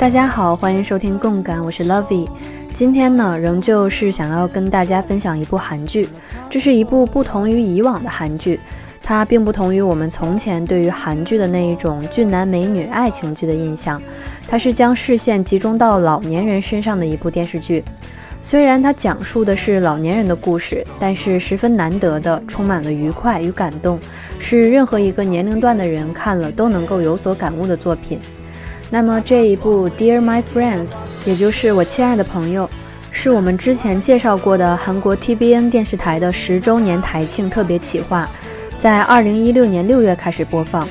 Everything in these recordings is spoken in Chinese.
大家好，欢迎收听共感，我是 love。今天呢，仍旧是想要跟大家分享一部韩剧，这是一部不同于以往的韩剧，它并不同于我们从前对于韩剧的那一种俊男美女爱情剧的印象，它是将视线集中到老年人身上的一部电视剧。虽然它讲述的是老年人的故事，但是十分难得的，充满了愉快与感动，是任何一个年龄段的人看了都能够有所感悟的作品。那么这一部《Dear My Friends》，也就是我亲爱的朋友，是我们之前介绍过的韩国 TBN 电视台的十周年台庆特别企划，在二零一六年六月开始播放，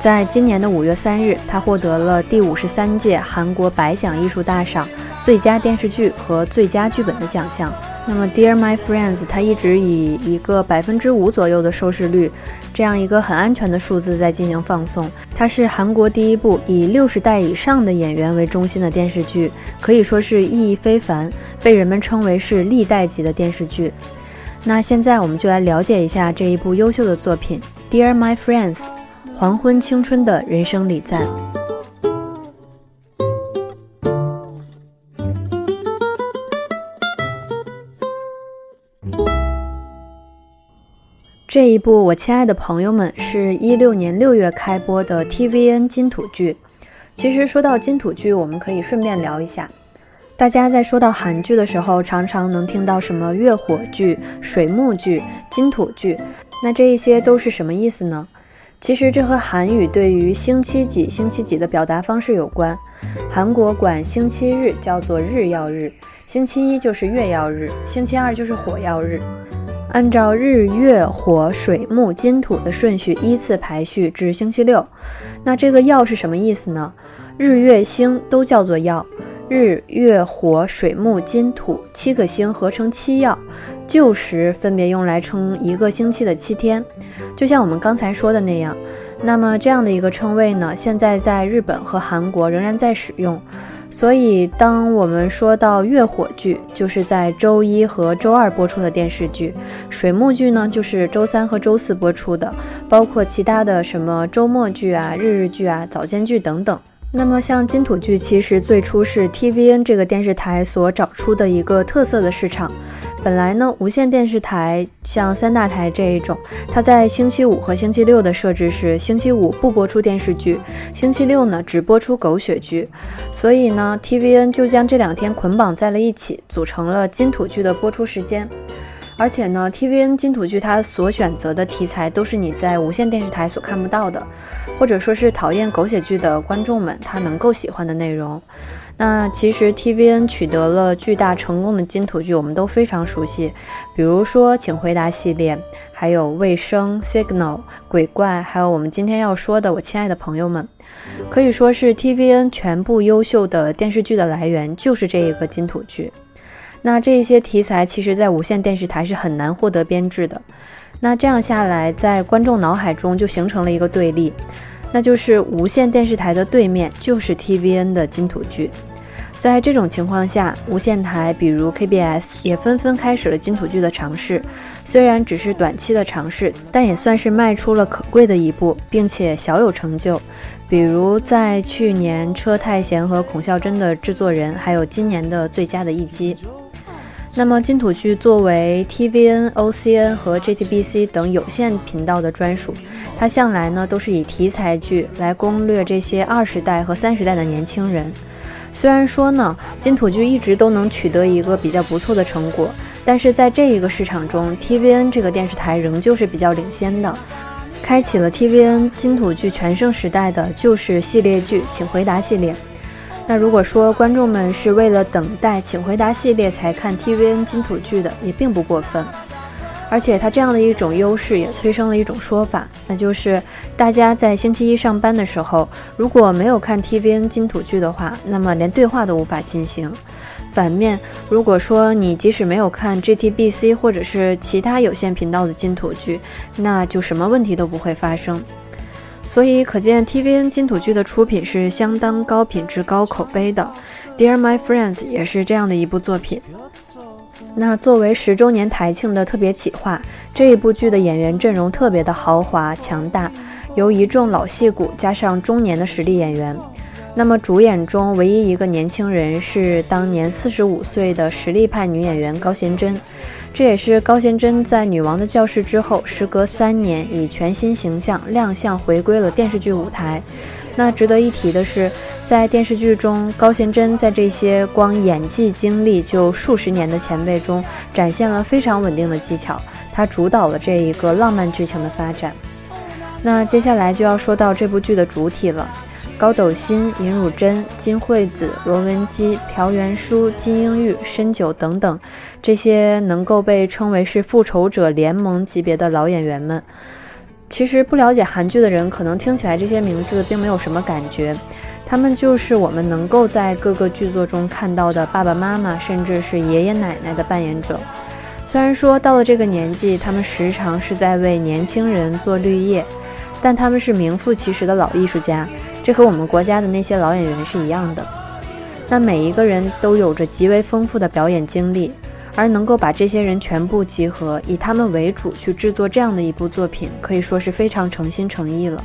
在今年的五月三日，它获得了第五十三届韩国百想艺术大赏。最佳电视剧和最佳剧本的奖项。那么，《Dear My Friends》它一直以一个百分之五左右的收视率，这样一个很安全的数字在进行放送。它是韩国第一部以六十代以上的演员为中心的电视剧，可以说是意义非凡，被人们称为是历代级的电视剧。那现在我们就来了解一下这一部优秀的作品，《Dear My Friends》，黄昏青春的人生礼赞。这一部我亲爱的朋友们是一六年六月开播的 TVN 金土剧。其实说到金土剧，我们可以顺便聊一下。大家在说到韩剧的时候，常常能听到什么月火剧、水木剧、金土剧，那这一些都是什么意思呢？其实这和韩语对于星期几、星期几的表达方式有关。韩国管星期日叫做日曜日，星期一就是月曜日，星期二就是火曜日。按照日月火水木金土的顺序依次排序至星期六，那这个曜是什么意思呢？日月星都叫做曜，日月火水木金土七个星合成七曜，旧时分别用来称一个星期的七天，就像我们刚才说的那样。那么这样的一个称谓呢，现在在日本和韩国仍然在使用。所以，当我们说到月火剧，就是在周一和周二播出的电视剧；水木剧呢，就是周三和周四播出的，包括其他的什么周末剧啊、日日剧啊、早间剧等等。那么，像金土剧，其实最初是 TVN 这个电视台所找出的一个特色的市场。本来呢，无线电视台像三大台这一种，它在星期五和星期六的设置是星期五不播出电视剧，星期六呢只播出狗血剧，所以呢，TVN 就将这两天捆绑在了一起，组成了金土剧的播出时间。而且呢，TVN 金土剧它所选择的题材都是你在无线电视台所看不到的，或者说是讨厌狗血剧的观众们他能够喜欢的内容。那其实 TVN 取得了巨大成功的金土剧，我们都非常熟悉，比如说《请回答》系列，还有《卫生》、《Signal》、鬼怪，还有我们今天要说的《我亲爱的朋友们》，可以说是 TVN 全部优秀的电视剧的来源就是这一个金土剧。那这些题材其实，在无线电视台是很难获得编制的。那这样下来，在观众脑海中就形成了一个对立，那就是无线电视台的对面就是 TVN 的金土剧。在这种情况下，无线台比如 KBS 也纷纷开始了金土剧的尝试，虽然只是短期的尝试，但也算是迈出了可贵的一步，并且小有成就。比如在去年车太贤和孔孝真的制作人，还有今年的最佳的一击。那么金土剧作为 TVN、OCN 和 JTBC 等有线频道的专属，它向来呢都是以题材剧来攻略这些二十代和三十代的年轻人。虽然说呢，金土剧一直都能取得一个比较不错的成果，但是在这一个市场中，TVN 这个电视台仍旧是比较领先的。开启了 TVN 金土剧全盛时代的就是系列剧《请回答》系列。那如果说观众们是为了等待《请回答》系列才看 TVN 金土剧的，也并不过分。而且它这样的一种优势也催生了一种说法，那就是大家在星期一上班的时候，如果没有看 TVN 金土剧的话，那么连对话都无法进行。反面，如果说你即使没有看 GTBC 或者是其他有线频道的金土剧，那就什么问题都不会发生。所以可见 TVN 金土剧的出品是相当高品质、高口碑的。Dear My Friends 也是这样的一部作品。那作为十周年台庆的特别企划，这一部剧的演员阵容特别的豪华强大，由一众老戏骨加上中年的实力演员。那么主演中唯一一个年轻人是当年四十五岁的实力派女演员高贤真，这也是高贤真在《女王的教室》之后，时隔三年以全新形象亮相回归了电视剧舞台。那值得一提的是，在电视剧中，高贤真在这些光演技经历就数十年的前辈中，展现了非常稳定的技巧，她主导了这一个浪漫剧情的发展。那接下来就要说到这部剧的主体了。高斗心、尹汝贞、金惠子、罗文姬、朴元淑、金英玉、申九等等，这些能够被称为是复仇者联盟级别的老演员们，其实不了解韩剧的人可能听起来这些名字并没有什么感觉，他们就是我们能够在各个剧作中看到的爸爸妈妈，甚至是爷爷奶奶的扮演者。虽然说到了这个年纪，他们时常是在为年轻人做绿叶，但他们是名副其实的老艺术家。这和我们国家的那些老演员是一样的，那每一个人都有着极为丰富的表演经历，而能够把这些人全部集合，以他们为主去制作这样的一部作品，可以说是非常诚心诚意了。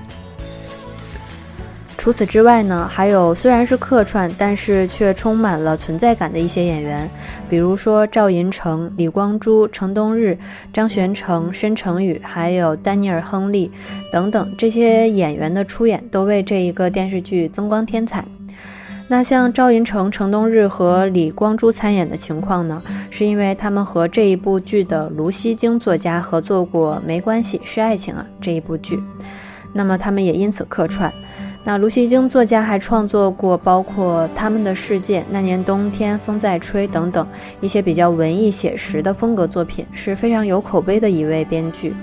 除此之外呢，还有虽然是客串，但是却充满了存在感的一些演员，比如说赵寅成、李光洙、程东日、张玄成、申成宇，还有丹尼尔·亨利等等这些演员的出演，都为这一个电视剧增光添彩。那像赵寅成、程东日和李光洙参演的情况呢，是因为他们和这一部剧的卢锡京作家合作过《没关系，是爱情啊》这一部剧，那么他们也因此客串。那卢锡京作家还创作过包括《他们的世界》《那年冬天》《风在吹》等等一些比较文艺写实的风格作品，是非常有口碑的一位编剧。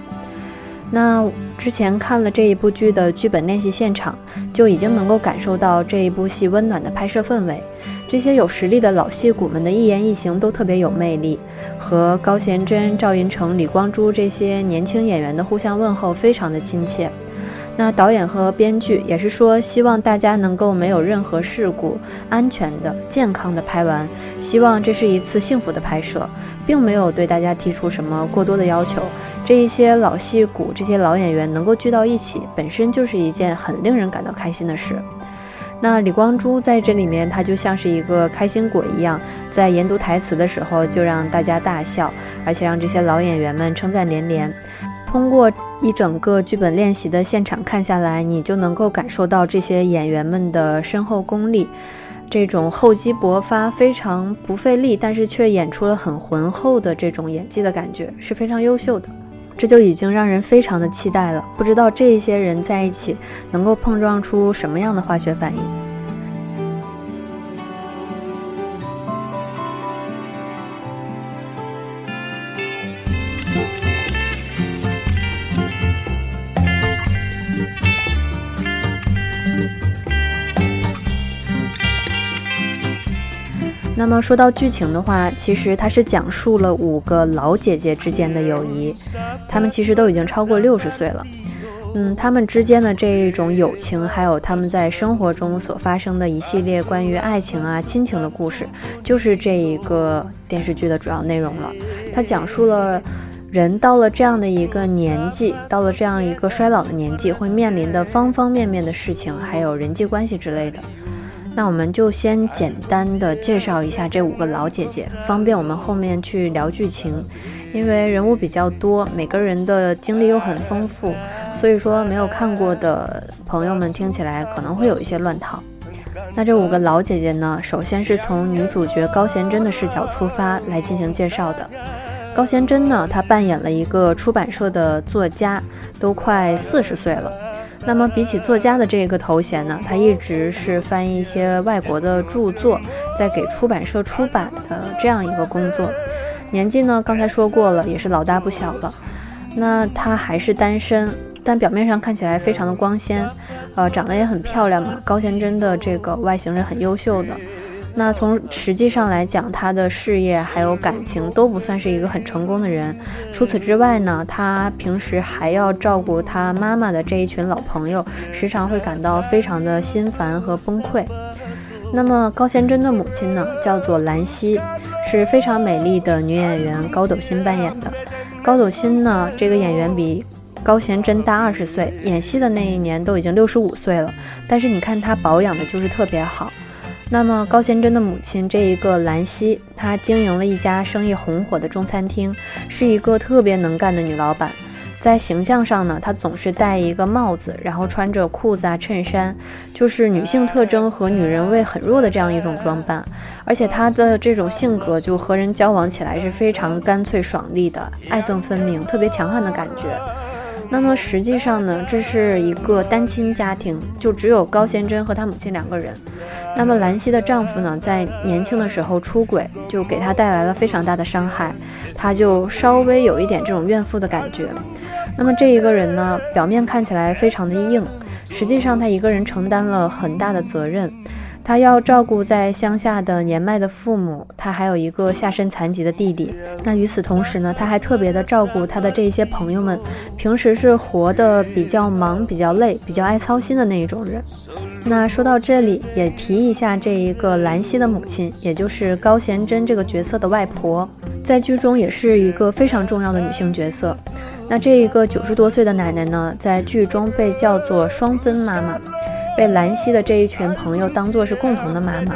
那之前看了这一部剧的剧本练习现场，就已经能够感受到这一部戏温暖的拍摄氛围。这些有实力的老戏骨们的一言一行都特别有魅力，和高贤贞、赵寅成、李光洙这些年轻演员的互相问候非常的亲切。那导演和编剧也是说，希望大家能够没有任何事故，安全的、健康的拍完。希望这是一次幸福的拍摄，并没有对大家提出什么过多的要求。这一些老戏骨、这些老演员能够聚到一起，本身就是一件很令人感到开心的事。那李光洙在这里面，他就像是一个开心果一样，在研读台词的时候就让大家大笑，而且让这些老演员们称赞连连。通过一整个剧本练习的现场看下来，你就能够感受到这些演员们的深厚功力，这种厚积薄发、非常不费力，但是却演出了很浑厚的这种演技的感觉，是非常优秀的。这就已经让人非常的期待了，不知道这些人在一起能够碰撞出什么样的化学反应。么说到剧情的话，其实它是讲述了五个老姐姐之间的友谊，她们其实都已经超过六十岁了。嗯，她们之间的这一种友情，还有她们在生活中所发生的一系列关于爱情啊、亲情的故事，就是这一个电视剧的主要内容了。它讲述了人到了这样的一个年纪，到了这样一个衰老的年纪，会面临的方方面面的事情，还有人际关系之类的。那我们就先简单的介绍一下这五个老姐姐，方便我们后面去聊剧情。因为人物比较多，每个人的经历又很丰富，所以说没有看过的朋友们听起来可能会有一些乱套。那这五个老姐姐呢，首先是从女主角高贤真的视角出发来进行介绍的。高贤真呢，她扮演了一个出版社的作家，都快四十岁了。那么比起作家的这个头衔呢，他一直是翻译一些外国的著作，在给出版社出版的这样一个工作。年纪呢，刚才说过了，也是老大不小了。那他还是单身，但表面上看起来非常的光鲜，呃，长得也很漂亮嘛。高贤真的这个外形是很优秀的。那从实际上来讲，他的事业还有感情都不算是一个很成功的人。除此之外呢，他平时还要照顾他妈妈的这一群老朋友，时常会感到非常的心烦和崩溃。那么高贤真的母亲呢，叫做兰溪，是非常美丽的女演员高斗心扮演的。高斗心呢，这个演员比高贤真大二十岁，演戏的那一年都已经六十五岁了，但是你看她保养的就是特别好。那么高贤真的母亲这一个兰溪，她经营了一家生意红火的中餐厅，是一个特别能干的女老板。在形象上呢，她总是戴一个帽子，然后穿着裤子啊、衬衫，就是女性特征和女人味很弱的这样一种装扮。而且她的这种性格，就和人交往起来是非常干脆爽利的，爱憎分明，特别强悍的感觉。那么实际上呢，这是一个单亲家庭，就只有高贤真和她母亲两个人。那么兰溪的丈夫呢，在年轻的时候出轨，就给她带来了非常大的伤害，她就稍微有一点这种怨妇的感觉。那么这一个人呢，表面看起来非常的硬，实际上他一个人承担了很大的责任。他要照顾在乡下的年迈的父母，他还有一个下身残疾的弟弟。那与此同时呢，他还特别的照顾他的这些朋友们，平时是活得比较忙、比较累、比较爱操心的那一种人。那说到这里，也提一下这一个兰溪的母亲，也就是高贤真这个角色的外婆，在剧中也是一个非常重要的女性角色。那这一个九十多岁的奶奶呢，在剧中被叫做双分妈妈，被兰溪的这一群朋友当做是共同的妈妈，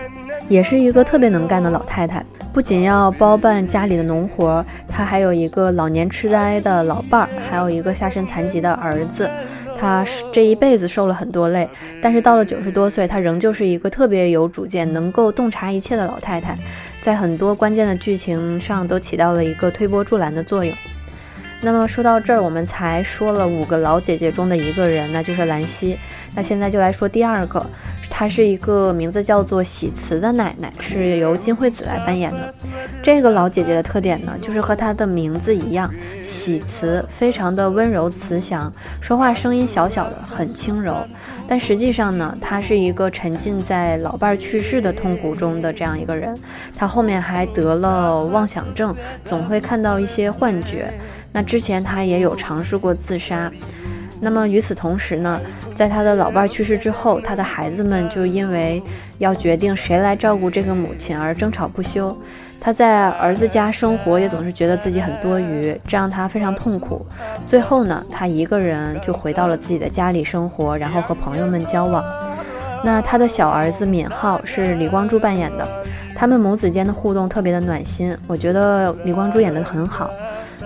也是一个特别能干的老太太。不仅要包办家里的农活，她还有一个老年痴呆的老伴儿，还有一个下身残疾的儿子。她这一辈子受了很多累，但是到了九十多岁，她仍旧是一个特别有主见、能够洞察一切的老太太，在很多关键的剧情上都起到了一个推波助澜的作用。那么说到这儿，我们才说了五个老姐姐中的一个人，那就是兰溪。那现在就来说第二个，她是一个名字叫做喜慈的奶奶，是由金惠子来扮演的。这个老姐姐的特点呢，就是和她的名字一样，喜慈，非常的温柔慈祥，说话声音小小的，很轻柔。但实际上呢，她是一个沉浸在老伴儿去世的痛苦中的这样一个人。她后面还得了妄想症，总会看到一些幻觉。那之前他也有尝试过自杀，那么与此同时呢，在他的老伴去世之后，他的孩子们就因为要决定谁来照顾这个母亲而争吵不休。他在儿子家生活也总是觉得自己很多余，这让他非常痛苦。最后呢，他一个人就回到了自己的家里生活，然后和朋友们交往。那他的小儿子敏浩是李光洙扮演的，他们母子间的互动特别的暖心，我觉得李光洙演得很好。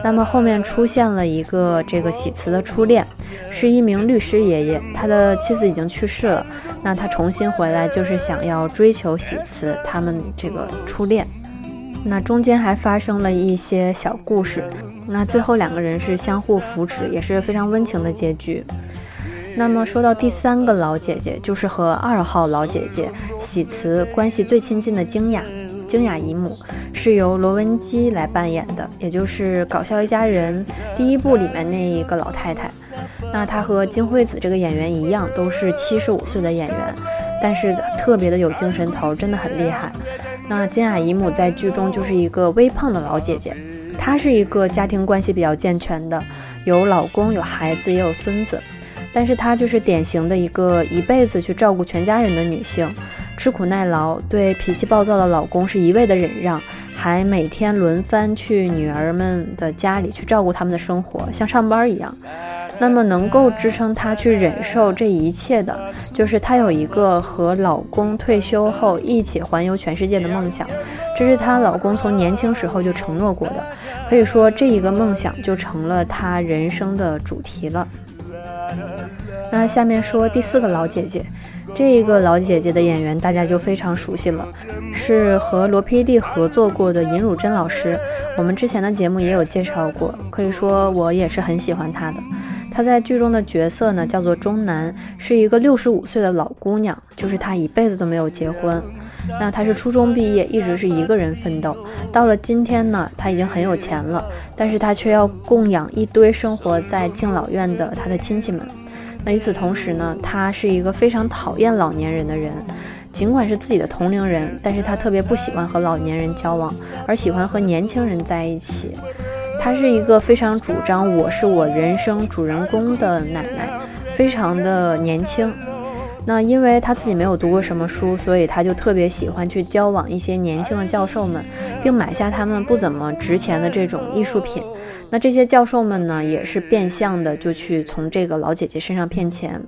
那么后面出现了一个这个喜慈的初恋，是一名律师爷爷，他的妻子已经去世了。那他重新回来就是想要追求喜慈他们这个初恋。那中间还发生了一些小故事。那最后两个人是相互扶持，也是非常温情的结局。那么说到第三个老姐姐，就是和二号老姐姐喜慈关系最亲近的京雅。京雅姨母是由罗文姬来扮演的，也就是《搞笑一家人》第一部里面那一个老太太。那她和金惠子这个演员一样，都是七十五岁的演员，但是特别的有精神头，真的很厉害。那金雅姨母在剧中就是一个微胖的老姐姐，她是一个家庭关系比较健全的，有老公、有孩子，也有孙子。但是她就是典型的一个一辈子去照顾全家人的女性，吃苦耐劳，对脾气暴躁的老公是一味的忍让，还每天轮番去女儿们的家里去照顾他们的生活，像上班一样。那么能够支撑她去忍受这一切的，就是她有一个和老公退休后一起环游全世界的梦想，这是她老公从年轻时候就承诺过的，可以说这一个梦想就成了她人生的主题了。那下面说第四个老姐姐，这一个老姐姐的演员大家就非常熟悉了，是和罗 PD 合作过的尹汝贞老师。我们之前的节目也有介绍过，可以说我也是很喜欢她的。她在剧中的角色呢叫做钟南，是一个六十五岁的老姑娘，就是她一辈子都没有结婚。那她是初中毕业，一直是一个人奋斗。到了今天呢，她已经很有钱了，但是她却要供养一堆生活在敬老院的她的亲戚们。那与此同时呢，他是一个非常讨厌老年人的人，尽管是自己的同龄人，但是他特别不喜欢和老年人交往，而喜欢和年轻人在一起。他是一个非常主张我是我人生主人公的奶奶，非常的年轻。那因为他自己没有读过什么书，所以他就特别喜欢去交往一些年轻的教授们，并买下他们不怎么值钱的这种艺术品。那这些教授们呢，也是变相的就去从这个老姐姐身上骗钱。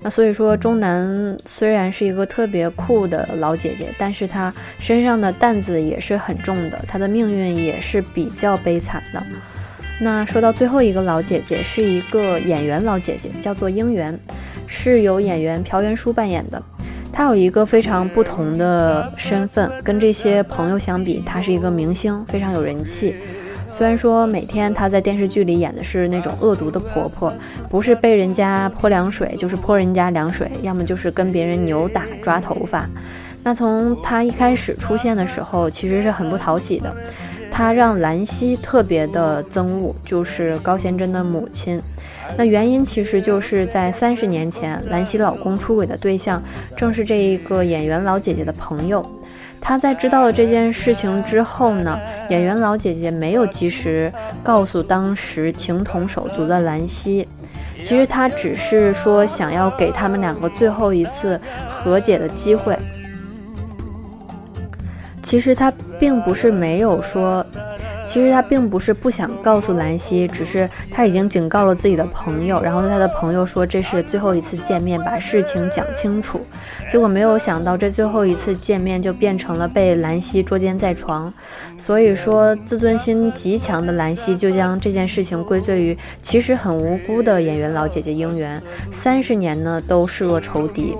那所以说，钟南虽然是一个特别酷的老姐姐，但是她身上的担子也是很重的，她的命运也是比较悲惨的。那说到最后一个老姐姐，是一个演员老姐姐，叫做樱原，是由演员朴元淑扮演的。她有一个非常不同的身份，跟这些朋友相比，她是一个明星，非常有人气。虽然说每天她在电视剧里演的是那种恶毒的婆婆，不是被人家泼凉水，就是泼人家凉水，要么就是跟别人扭打、抓头发。那从她一开始出现的时候，其实是很不讨喜的。他让兰溪特别的憎恶，就是高贤贞的母亲。那原因其实就是在三十年前，兰溪老公出轨的对象正是这一个演员老姐姐的朋友。她在知道了这件事情之后呢，演员老姐姐没有及时告诉当时情同手足的兰溪，其实她只是说想要给他们两个最后一次和解的机会。其实她并不是没有说，其实他并不是不想告诉兰溪，只是他已经警告了自己的朋友，然后他的朋友说这是最后一次见面，把事情讲清楚。结果没有想到，这最后一次见面就变成了被兰溪捉奸在床。所以说，自尊心极强的兰溪就将这件事情归罪于其实很无辜的演员老姐姐樱原，三十年呢都视若仇敌。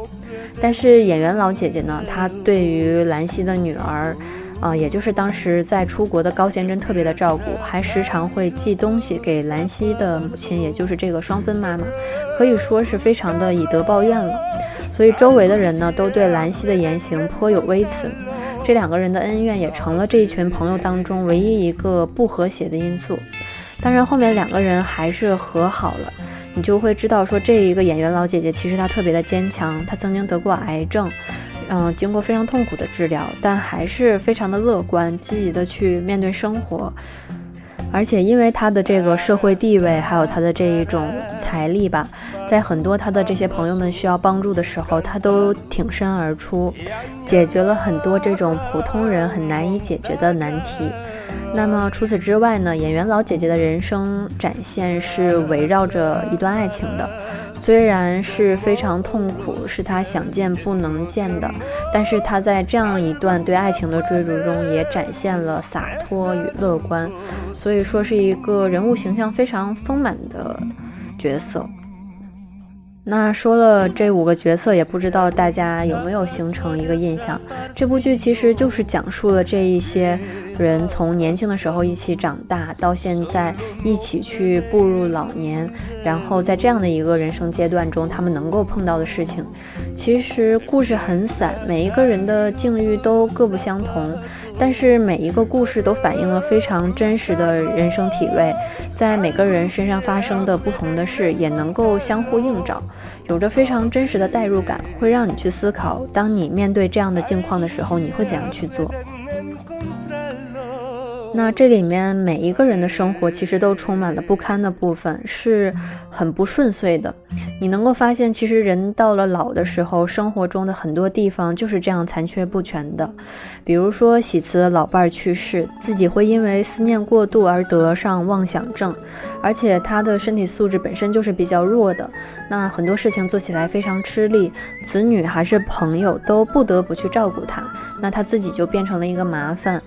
但是演员老姐姐呢，她对于兰溪的女儿，啊，也就是当时在出国的高贤贞特别的照顾，还时常会寄东西给兰溪的母亲，也就是这个双芬妈妈，可以说是非常的以德报怨了。所以周围的人呢，都对兰溪的言行颇有微词。这两个人的恩怨也成了这一群朋友当中唯一一个不和谐的因素。当然，后面两个人还是和好了。你就会知道，说这一个演员老姐姐，其实她特别的坚强。她曾经得过癌症，嗯，经过非常痛苦的治疗，但还是非常的乐观，积极的去面对生活。而且因为她的这个社会地位，还有她的这一种财力吧，在很多她的这些朋友们需要帮助的时候，她都挺身而出，解决了很多这种普通人很难以解决的难题。那么除此之外呢？演员老姐姐的人生展现是围绕着一段爱情的，虽然是非常痛苦，是他想见不能见的，但是他在这样一段对爱情的追逐中，也展现了洒脱与乐观，所以说是一个人物形象非常丰满的角色。那说了这五个角色，也不知道大家有没有形成一个印象？这部剧其实就是讲述了这一些人从年轻的时候一起长大，到现在一起去步入老年，然后在这样的一个人生阶段中，他们能够碰到的事情。其实故事很散，每一个人的境遇都各不相同，但是每一个故事都反映了非常真实的人生体味，在每个人身上发生的不同的事，也能够相互映照。有着非常真实的代入感，会让你去思考，当你面对这样的境况的时候，你会怎样去做？那这里面每一个人的生活其实都充满了不堪的部分，是很不顺遂的。你能够发现，其实人到了老的时候，生活中的很多地方就是这样残缺不全的。比如说，喜慈的老伴儿去世，自己会因为思念过度而得上妄想症，而且他的身体素质本身就是比较弱的，那很多事情做起来非常吃力，子女还是朋友都不得不去照顾他，那他自己就变成了一个麻烦。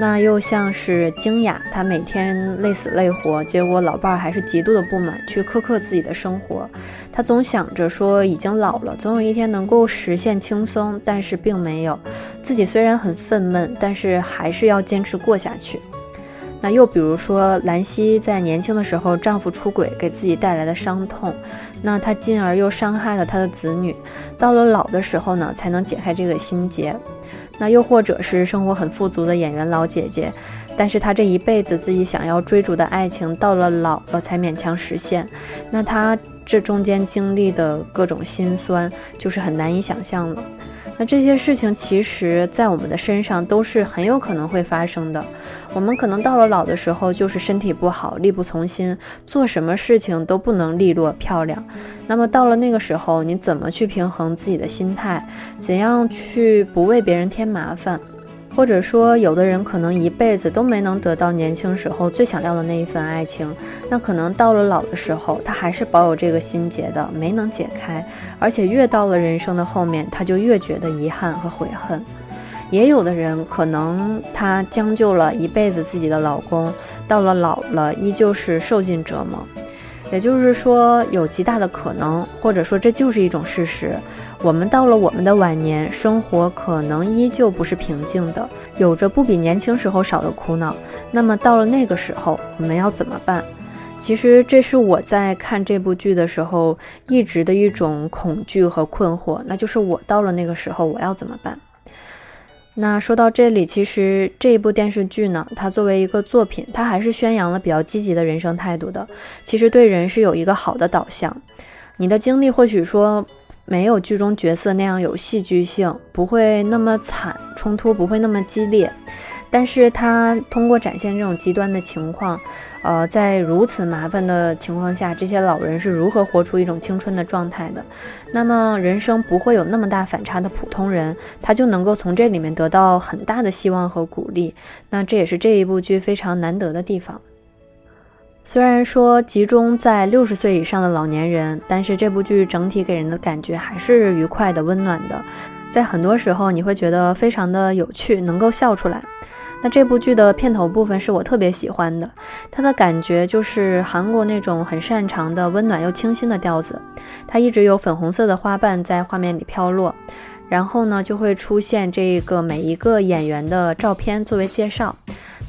那又像是惊雅，她每天累死累活，结果老伴儿还是极度的不满，去苛刻自己的生活。她总想着说已经老了，总有一天能够实现轻松，但是并没有。自己虽然很愤懑，但是还是要坚持过下去。那又比如说兰溪在年轻的时候，丈夫出轨给自己带来的伤痛，那她进而又伤害了她的子女，到了老的时候呢，才能解开这个心结。那又或者是生活很富足的演员老姐姐，但是她这一辈子自己想要追逐的爱情，到了老了才勉强实现。那她这中间经历的各种心酸，就是很难以想象了。那这些事情其实，在我们的身上都是很有可能会发生的。我们可能到了老的时候，就是身体不好，力不从心，做什么事情都不能利落漂亮。那么到了那个时候，你怎么去平衡自己的心态？怎样去不为别人添麻烦？或者说，有的人可能一辈子都没能得到年轻时候最想要的那一份爱情，那可能到了老的时候，他还是保有这个心结的，没能解开，而且越到了人生的后面，他就越觉得遗憾和悔恨。也有的人可能他将就了一辈子自己的老公，到了老了依旧是受尽折磨。也就是说，有极大的可能，或者说这就是一种事实。我们到了我们的晚年，生活可能依旧不是平静的，有着不比年轻时候少的苦恼。那么到了那个时候，我们要怎么办？其实这是我在看这部剧的时候一直的一种恐惧和困惑，那就是我到了那个时候，我要怎么办？那说到这里，其实这一部电视剧呢，它作为一个作品，它还是宣扬了比较积极的人生态度的。其实对人是有一个好的导向。你的经历或许说没有剧中角色那样有戏剧性，不会那么惨，冲突不会那么激烈。但是他通过展现这种极端的情况，呃，在如此麻烦的情况下，这些老人是如何活出一种青春的状态的？那么人生不会有那么大反差的普通人，他就能够从这里面得到很大的希望和鼓励。那这也是这一部剧非常难得的地方。虽然说集中在六十岁以上的老年人，但是这部剧整体给人的感觉还是愉快的、温暖的，在很多时候你会觉得非常的有趣，能够笑出来。那这部剧的片头部分是我特别喜欢的，它的感觉就是韩国那种很擅长的温暖又清新的调子，它一直有粉红色的花瓣在画面里飘落，然后呢就会出现这个每一个演员的照片作为介绍，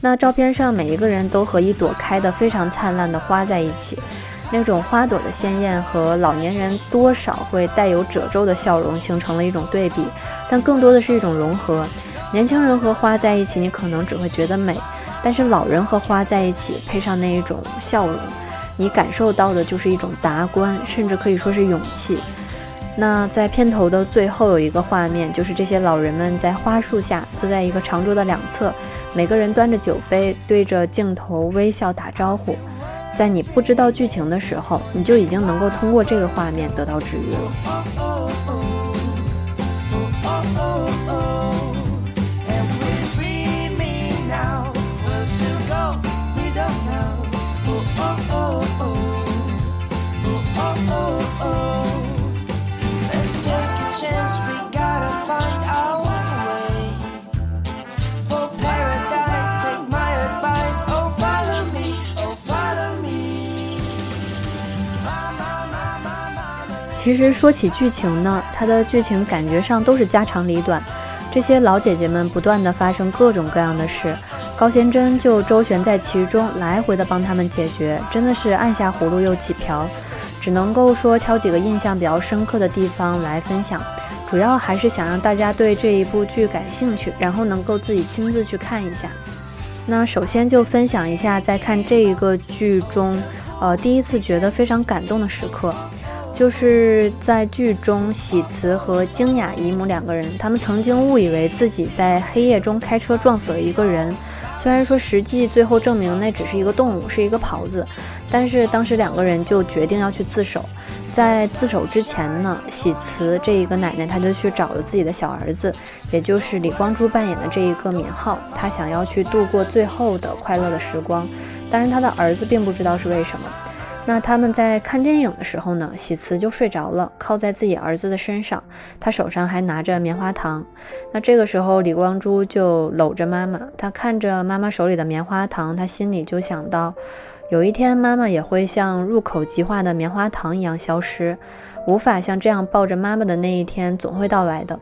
那照片上每一个人都和一朵开得非常灿烂的花在一起，那种花朵的鲜艳和老年人多少会带有褶皱的笑容形成了一种对比，但更多的是一种融合。年轻人和花在一起，你可能只会觉得美；但是老人和花在一起，配上那一种笑容，你感受到的就是一种达观，甚至可以说是勇气。那在片头的最后有一个画面，就是这些老人们在花树下坐在一个长桌的两侧，每个人端着酒杯，对着镜头微笑打招呼。在你不知道剧情的时候，你就已经能够通过这个画面得到治愈了。其实说起剧情呢，它的剧情感觉上都是家长里短，这些老姐姐们不断的发生各种各样的事，高贤真就周旋在其中，来回的帮他们解决，真的是按下葫芦又起瓢，只能够说挑几个印象比较深刻的地方来分享，主要还是想让大家对这一部剧感兴趣，然后能够自己亲自去看一下。那首先就分享一下在看这一个剧中，呃，第一次觉得非常感动的时刻。就是在剧中，喜慈和京雅姨母两个人，他们曾经误以为自己在黑夜中开车撞死了一个人，虽然说实际最后证明那只是一个动物，是一个狍子，但是当时两个人就决定要去自首。在自首之前呢，喜慈这一个奶奶，她就去找了自己的小儿子，也就是李光洙扮演的这一个敏浩，他想要去度过最后的快乐的时光，但是他的儿子并不知道是为什么。那他们在看电影的时候呢，喜慈就睡着了，靠在自己儿子的身上，他手上还拿着棉花糖。那这个时候，李光洙就搂着妈妈，他看着妈妈手里的棉花糖，他心里就想到，有一天妈妈也会像入口即化的棉花糖一样消失，无法像这样抱着妈妈的那一天总会到来的。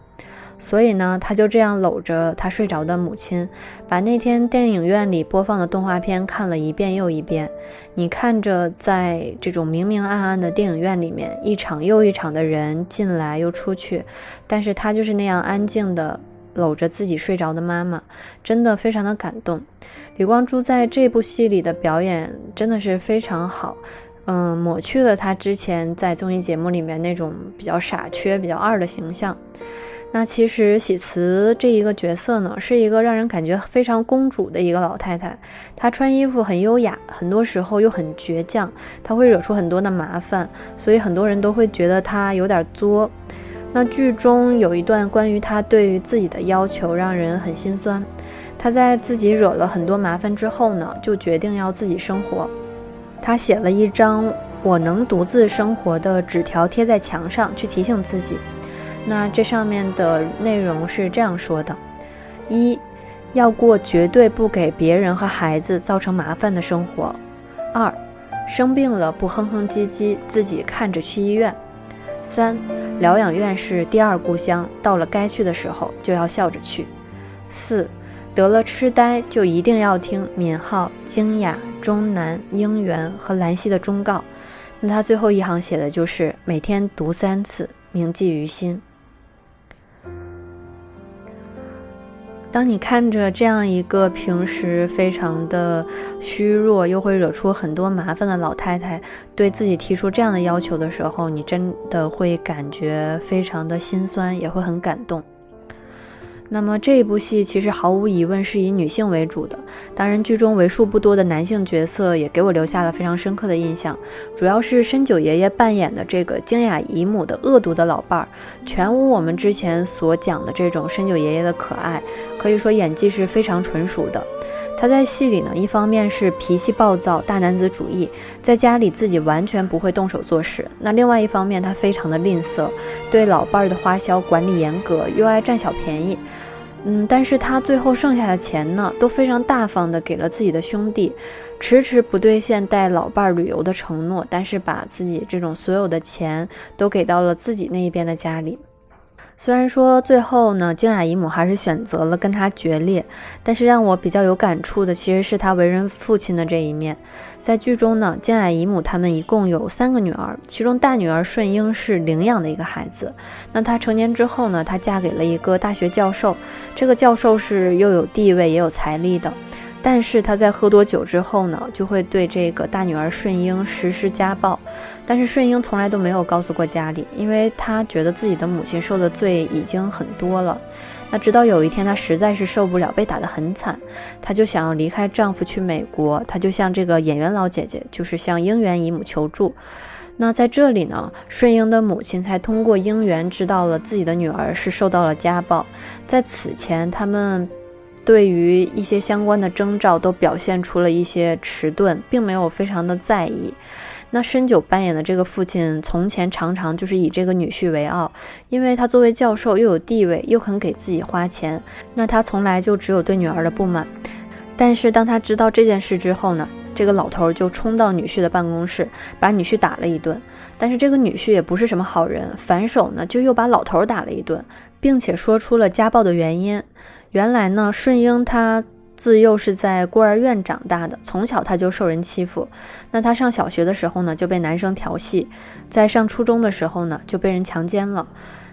所以呢，他就这样搂着他睡着的母亲，把那天电影院里播放的动画片看了一遍又一遍。你看着，在这种明明暗暗的电影院里面，一场又一场的人进来又出去，但是他就是那样安静的搂着自己睡着的妈妈，真的非常的感动。李光洙在这部戏里的表演真的是非常好，嗯，抹去了他之前在综艺节目里面那种比较傻缺、比较二的形象。那其实喜慈这一个角色呢，是一个让人感觉非常公主的一个老太太。她穿衣服很优雅，很多时候又很倔强，她会惹出很多的麻烦，所以很多人都会觉得她有点作。那剧中有一段关于她对于自己的要求，让人很心酸。他在自己惹了很多麻烦之后呢，就决定要自己生活。他写了一张“我能独自生活”的纸条贴在墙上，去提醒自己。那这上面的内容是这样说的：一，要过绝对不给别人和孩子造成麻烦的生活；二，生病了不哼哼唧唧，自己看着去医院；三，疗养院是第二故乡，到了该去的时候就要笑着去；四。得了痴呆，就一定要听敏浩、京雅、中南、英元和兰溪的忠告。那他最后一行写的就是每天读三次，铭记于心。当你看着这样一个平时非常的虚弱，又会惹出很多麻烦的老太太，对自己提出这样的要求的时候，你真的会感觉非常的心酸，也会很感动。那么这一部戏其实毫无疑问是以女性为主的，当然剧中为数不多的男性角色也给我留下了非常深刻的印象。主要是深九爷爷扮演的这个惊雅姨母的恶毒的老伴儿，全无我们之前所讲的这种深九爷爷的可爱，可以说演技是非常纯熟的。他在戏里呢，一方面是脾气暴躁、大男子主义，在家里自己完全不会动手做事；那另外一方面，他非常的吝啬，对老伴儿的花销管理严格，又爱占小便宜。嗯，但是他最后剩下的钱呢，都非常大方的给了自己的兄弟，迟迟不兑现带老伴儿旅游的承诺，但是把自己这种所有的钱都给到了自己那一边的家里。虽然说最后呢，静雅姨母还是选择了跟他决裂，但是让我比较有感触的其实是他为人父亲的这一面。在剧中呢，静雅姨母他们一共有三个女儿，其中大女儿顺英是领养的一个孩子。那她成年之后呢，她嫁给了一个大学教授，这个教授是又有地位也有财力的。但是他在喝多酒之后呢，就会对这个大女儿顺英实施家暴。但是顺英从来都没有告诉过家里，因为她觉得自己的母亲受的罪已经很多了。那直到有一天，她实在是受不了，被打得很惨，她就想要离开丈夫去美国。她就向这个演员老姐姐，就是向英元姨母求助。那在这里呢，顺英的母亲才通过英元知道了自己的女儿是受到了家暴。在此前，他们。对于一些相关的征兆，都表现出了一些迟钝，并没有非常的在意。那深九扮演的这个父亲，从前常常就是以这个女婿为傲，因为他作为教授又有地位，又肯给自己花钱，那他从来就只有对女儿的不满。但是当他知道这件事之后呢，这个老头就冲到女婿的办公室，把女婿打了一顿。但是这个女婿也不是什么好人，反手呢就又把老头打了一顿，并且说出了家暴的原因。原来呢，顺英她自幼是在孤儿院长大的，从小她就受人欺负。那她上小学的时候呢，就被男生调戏；在上初中的时候呢，就被人强奸了。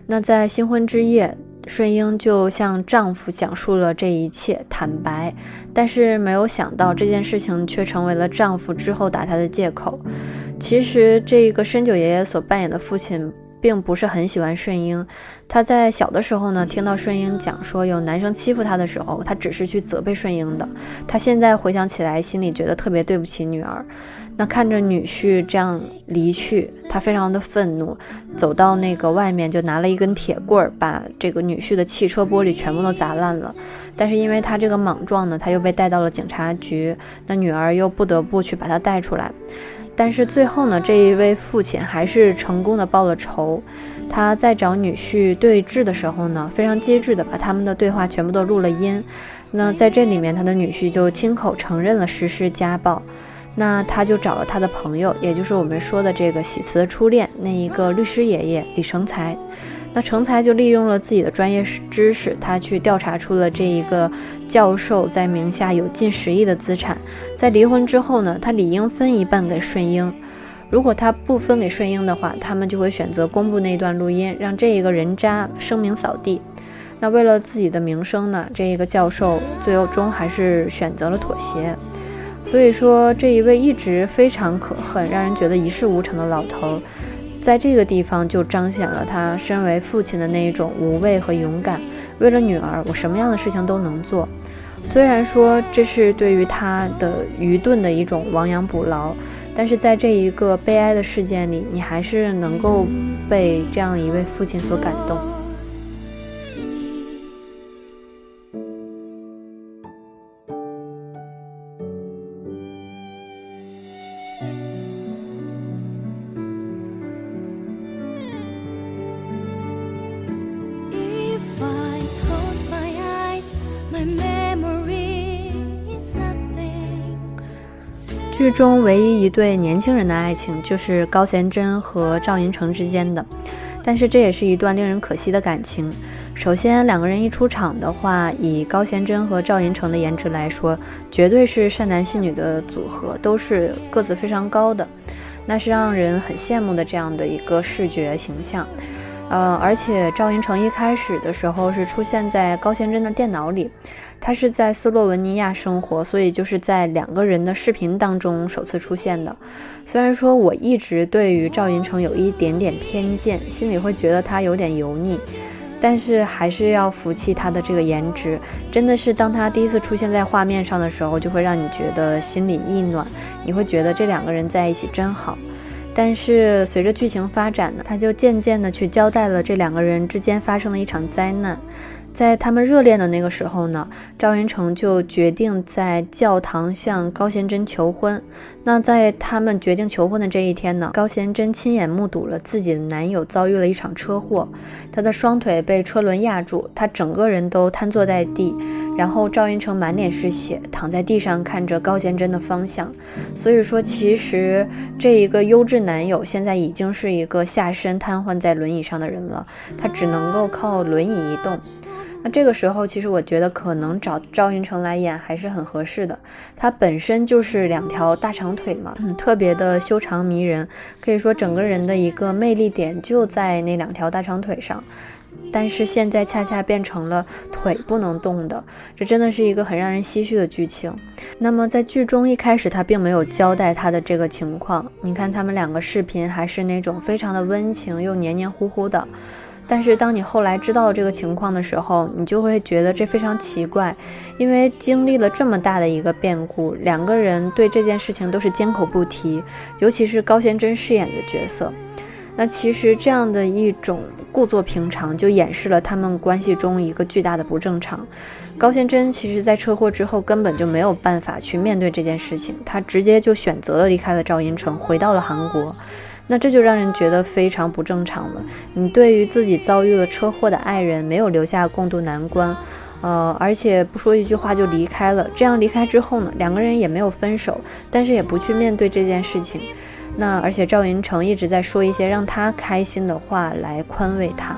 那在新婚之夜，顺英就向丈夫讲述了这一切，坦白。但是没有想到，这件事情却成为了丈夫之后打她的借口。其实，这个深九爷爷所扮演的父亲。并不是很喜欢顺英，他在小的时候呢，听到顺英讲说有男生欺负他的时候，他只是去责备顺英的。他现在回想起来，心里觉得特别对不起女儿。那看着女婿这样离去，他非常的愤怒，走到那个外面就拿了一根铁棍儿，把这个女婿的汽车玻璃全部都砸烂了。但是因为他这个莽撞呢，他又被带到了警察局，那女儿又不得不去把他带出来。但是最后呢，这一位父亲还是成功的报了仇。他在找女婿对峙的时候呢，非常机智的把他们的对话全部都录了音。那在这里面，他的女婿就亲口承认了实施家暴。那他就找了他的朋友，也就是我们说的这个喜慈的初恋那一个律师爷爷李成才。那成才就利用了自己的专业知识，他去调查出了这一个教授在名下有近十亿的资产，在离婚之后呢，他理应分一半给顺英。如果他不分给顺英的话，他们就会选择公布那段录音，让这一个人渣声名扫地。那为了自己的名声呢，这一个教授最终还是选择了妥协。所以说，这一位一直非常可恨、让人觉得一事无成的老头。在这个地方就彰显了他身为父亲的那一种无畏和勇敢。为了女儿，我什么样的事情都能做。虽然说这是对于他的愚钝的一种亡羊补牢，但是在这一个悲哀的事件里，你还是能够被这样一位父亲所感动。剧中唯一一对年轻人的爱情就是高贤真和赵寅成之间的，但是这也是一段令人可惜的感情。首先，两个人一出场的话，以高贤真和赵寅成的颜值来说，绝对是善男信女的组合，都是个子非常高的，那是让人很羡慕的这样的一个视觉形象。呃，而且赵寅成一开始的时候是出现在高贤真的电脑里。他是在斯洛文尼亚生活，所以就是在两个人的视频当中首次出现的。虽然说我一直对于赵寅成有一点点偏见，心里会觉得他有点油腻，但是还是要服气他的这个颜值。真的是当他第一次出现在画面上的时候，就会让你觉得心里一暖，你会觉得这两个人在一起真好。但是随着剧情发展呢，他就渐渐的去交代了这两个人之间发生了一场灾难。在他们热恋的那个时候呢，赵云成就决定在教堂向高贤真求婚。那在他们决定求婚的这一天呢，高贤真亲眼目睹了自己的男友遭遇了一场车祸，他的双腿被车轮压住，他整个人都瘫坐在地。然后赵云成满脸是血，躺在地上看着高贤真的方向。所以说，其实这一个优质男友现在已经是一个下身瘫痪在轮椅上的人了，他只能够靠轮椅移动。那这个时候，其实我觉得可能找赵寅成来演还是很合适的。他本身就是两条大长腿嘛，嗯，特别的修长迷人，可以说整个人的一个魅力点就在那两条大长腿上。但是现在恰恰变成了腿不能动的，这真的是一个很让人唏嘘的剧情。那么在剧中一开始，他并没有交代他的这个情况。你看他们两个视频还是那种非常的温情又黏黏糊糊的。但是当你后来知道这个情况的时候，你就会觉得这非常奇怪，因为经历了这么大的一个变故，两个人对这件事情都是缄口不提，尤其是高贤真饰演的角色。那其实这样的一种故作平常，就掩饰了他们关系中一个巨大的不正常。高贤真其实在车祸之后根本就没有办法去面对这件事情，他直接就选择了离开了赵寅成，回到了韩国。那这就让人觉得非常不正常了。你对于自己遭遇了车祸的爱人没有留下共度难关，呃，而且不说一句话就离开了。这样离开之后呢，两个人也没有分手，但是也不去面对这件事情。那而且赵寅成一直在说一些让他开心的话来宽慰他。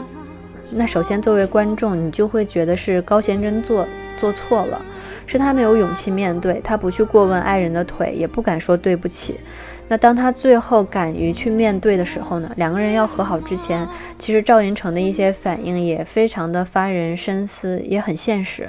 那首先作为观众，你就会觉得是高贤真做做错了，是他没有勇气面对，他不去过问爱人的腿，也不敢说对不起。那当他最后敢于去面对的时候呢？两个人要和好之前，其实赵寅成的一些反应也非常的发人深思，也很现实。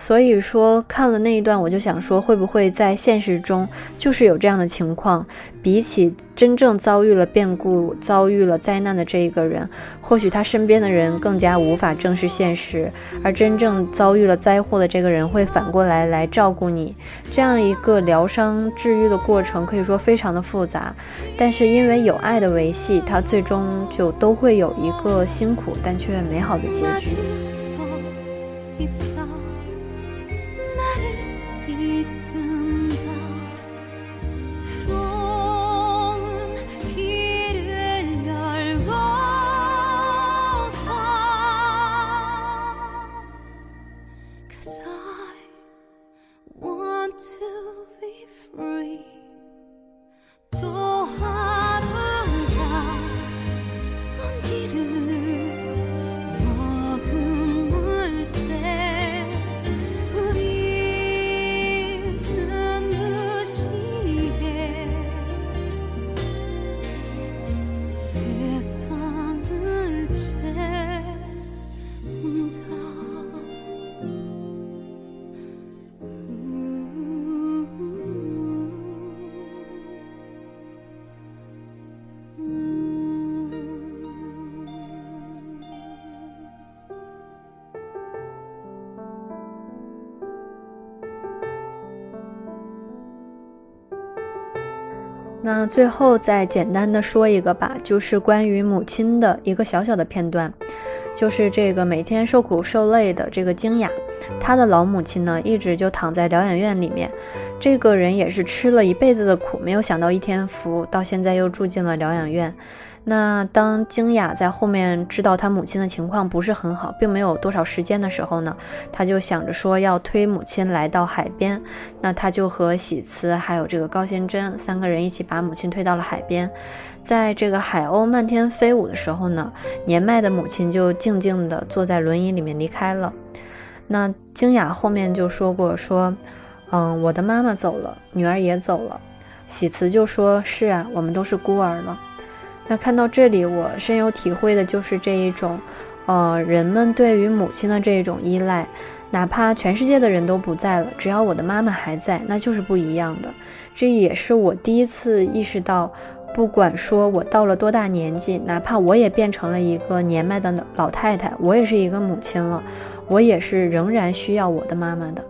所以说看了那一段，我就想说，会不会在现实中就是有这样的情况？比起真正遭遇了变故、遭遇了灾难的这一个人，或许他身边的人更加无法正视现实，而真正遭遇了灾祸的这个人会反过来来照顾你。这样一个疗伤治愈的过程，可以说非常的复杂。但是因为有爱的维系，它最终就都会有一个辛苦但却美好的结局。那最后再简单的说一个吧，就是关于母亲的一个小小的片段，就是这个每天受苦受累的这个京雅，她的老母亲呢一直就躺在疗养院里面，这个人也是吃了一辈子的苦，没有想到一天福，到现在又住进了疗养院。那当京雅在后面知道他母亲的情况不是很好，并没有多少时间的时候呢，他就想着说要推母亲来到海边。那他就和喜慈还有这个高贤贞三个人一起把母亲推到了海边。在这个海鸥漫天飞舞的时候呢，年迈的母亲就静静地坐在轮椅里面离开了。那京雅后面就说过说，嗯，我的妈妈走了，女儿也走了。喜慈就说是啊，我们都是孤儿了。那看到这里，我深有体会的就是这一种，呃，人们对于母亲的这一种依赖，哪怕全世界的人都不在了，只要我的妈妈还在，那就是不一样的。这也是我第一次意识到，不管说我到了多大年纪，哪怕我也变成了一个年迈的老太太，我也是一个母亲了，我也是仍然需要我的妈妈的。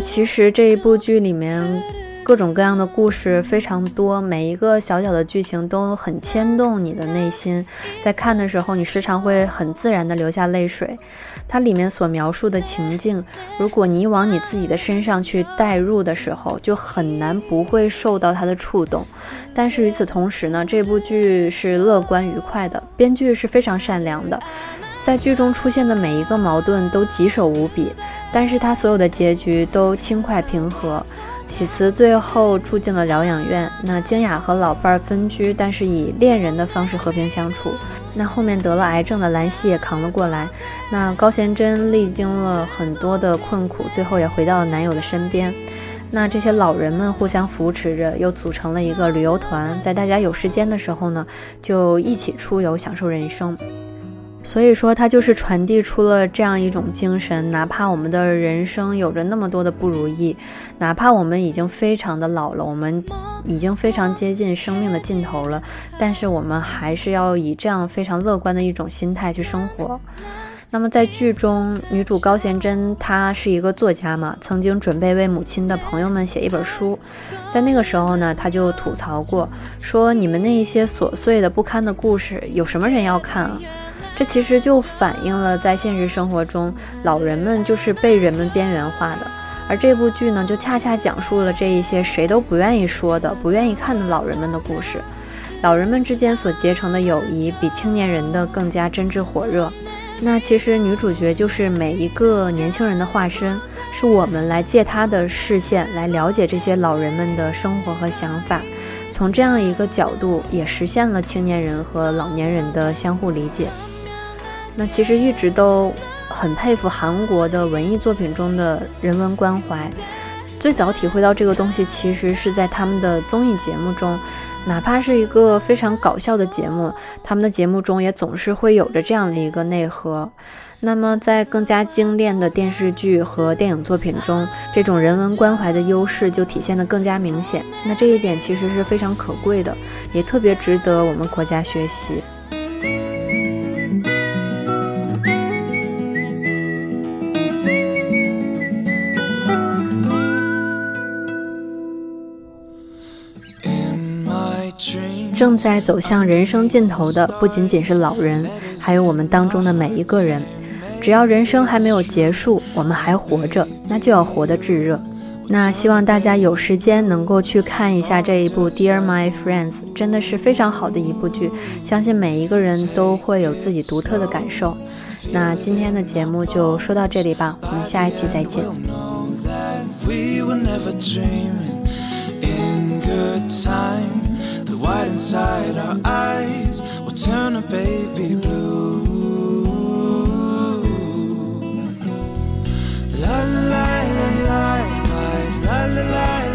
其实这一部剧里面各种各样的故事非常多，每一个小小的剧情都很牵动你的内心，在看的时候你时常会很自然的流下泪水。它里面所描述的情境，如果你往你自己的身上去代入的时候，就很难不会受到它的触动。但是与此同时呢，这部剧是乐观愉快的，编剧是非常善良的。在剧中出现的每一个矛盾都棘手无比，但是他所有的结局都轻快平和。喜慈最后住进了疗养院，那京雅和老伴儿分居，但是以恋人的方式和平相处。那后面得了癌症的兰溪也扛了过来。那高贤贞历经了很多的困苦，最后也回到了男友的身边。那这些老人们互相扶持着，又组成了一个旅游团，在大家有时间的时候呢，就一起出游，享受人生。所以说，它就是传递出了这样一种精神：哪怕我们的人生有着那么多的不如意，哪怕我们已经非常的老了，我们已经非常接近生命的尽头了，但是我们还是要以这样非常乐观的一种心态去生活。那么在剧中，女主高贤贞她是一个作家嘛，曾经准备为母亲的朋友们写一本书，在那个时候呢，她就吐槽过，说你们那一些琐碎的不堪的故事，有什么人要看啊？这其实就反映了在现实生活中，老人们就是被人们边缘化的，而这部剧呢，就恰恰讲述了这一些谁都不愿意说的、不愿意看的老人们的故事。老人们之间所结成的友谊，比青年人的更加真挚火热。那其实女主角就是每一个年轻人的化身，是我们来借她的视线来了解这些老人们的生活和想法。从这样一个角度，也实现了青年人和老年人的相互理解。那其实一直都很佩服韩国的文艺作品中的人文关怀。最早体会到这个东西，其实是在他们的综艺节目中，哪怕是一个非常搞笑的节目，他们的节目中也总是会有着这样的一个内核。那么在更加精炼的电视剧和电影作品中，这种人文关怀的优势就体现得更加明显。那这一点其实是非常可贵的，也特别值得我们国家学习。正在走向人生尽头的不仅仅是老人，还有我们当中的每一个人。只要人生还没有结束，我们还活着，那就要活得炙热。那希望大家有时间能够去看一下这一部《Dear My Friends》，真的是非常好的一部剧，相信每一个人都会有自己独特的感受。那今天的节目就说到这里吧，我们下一期再见。wide inside our eyes will turn a baby blue. La la la la la la la la.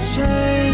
谁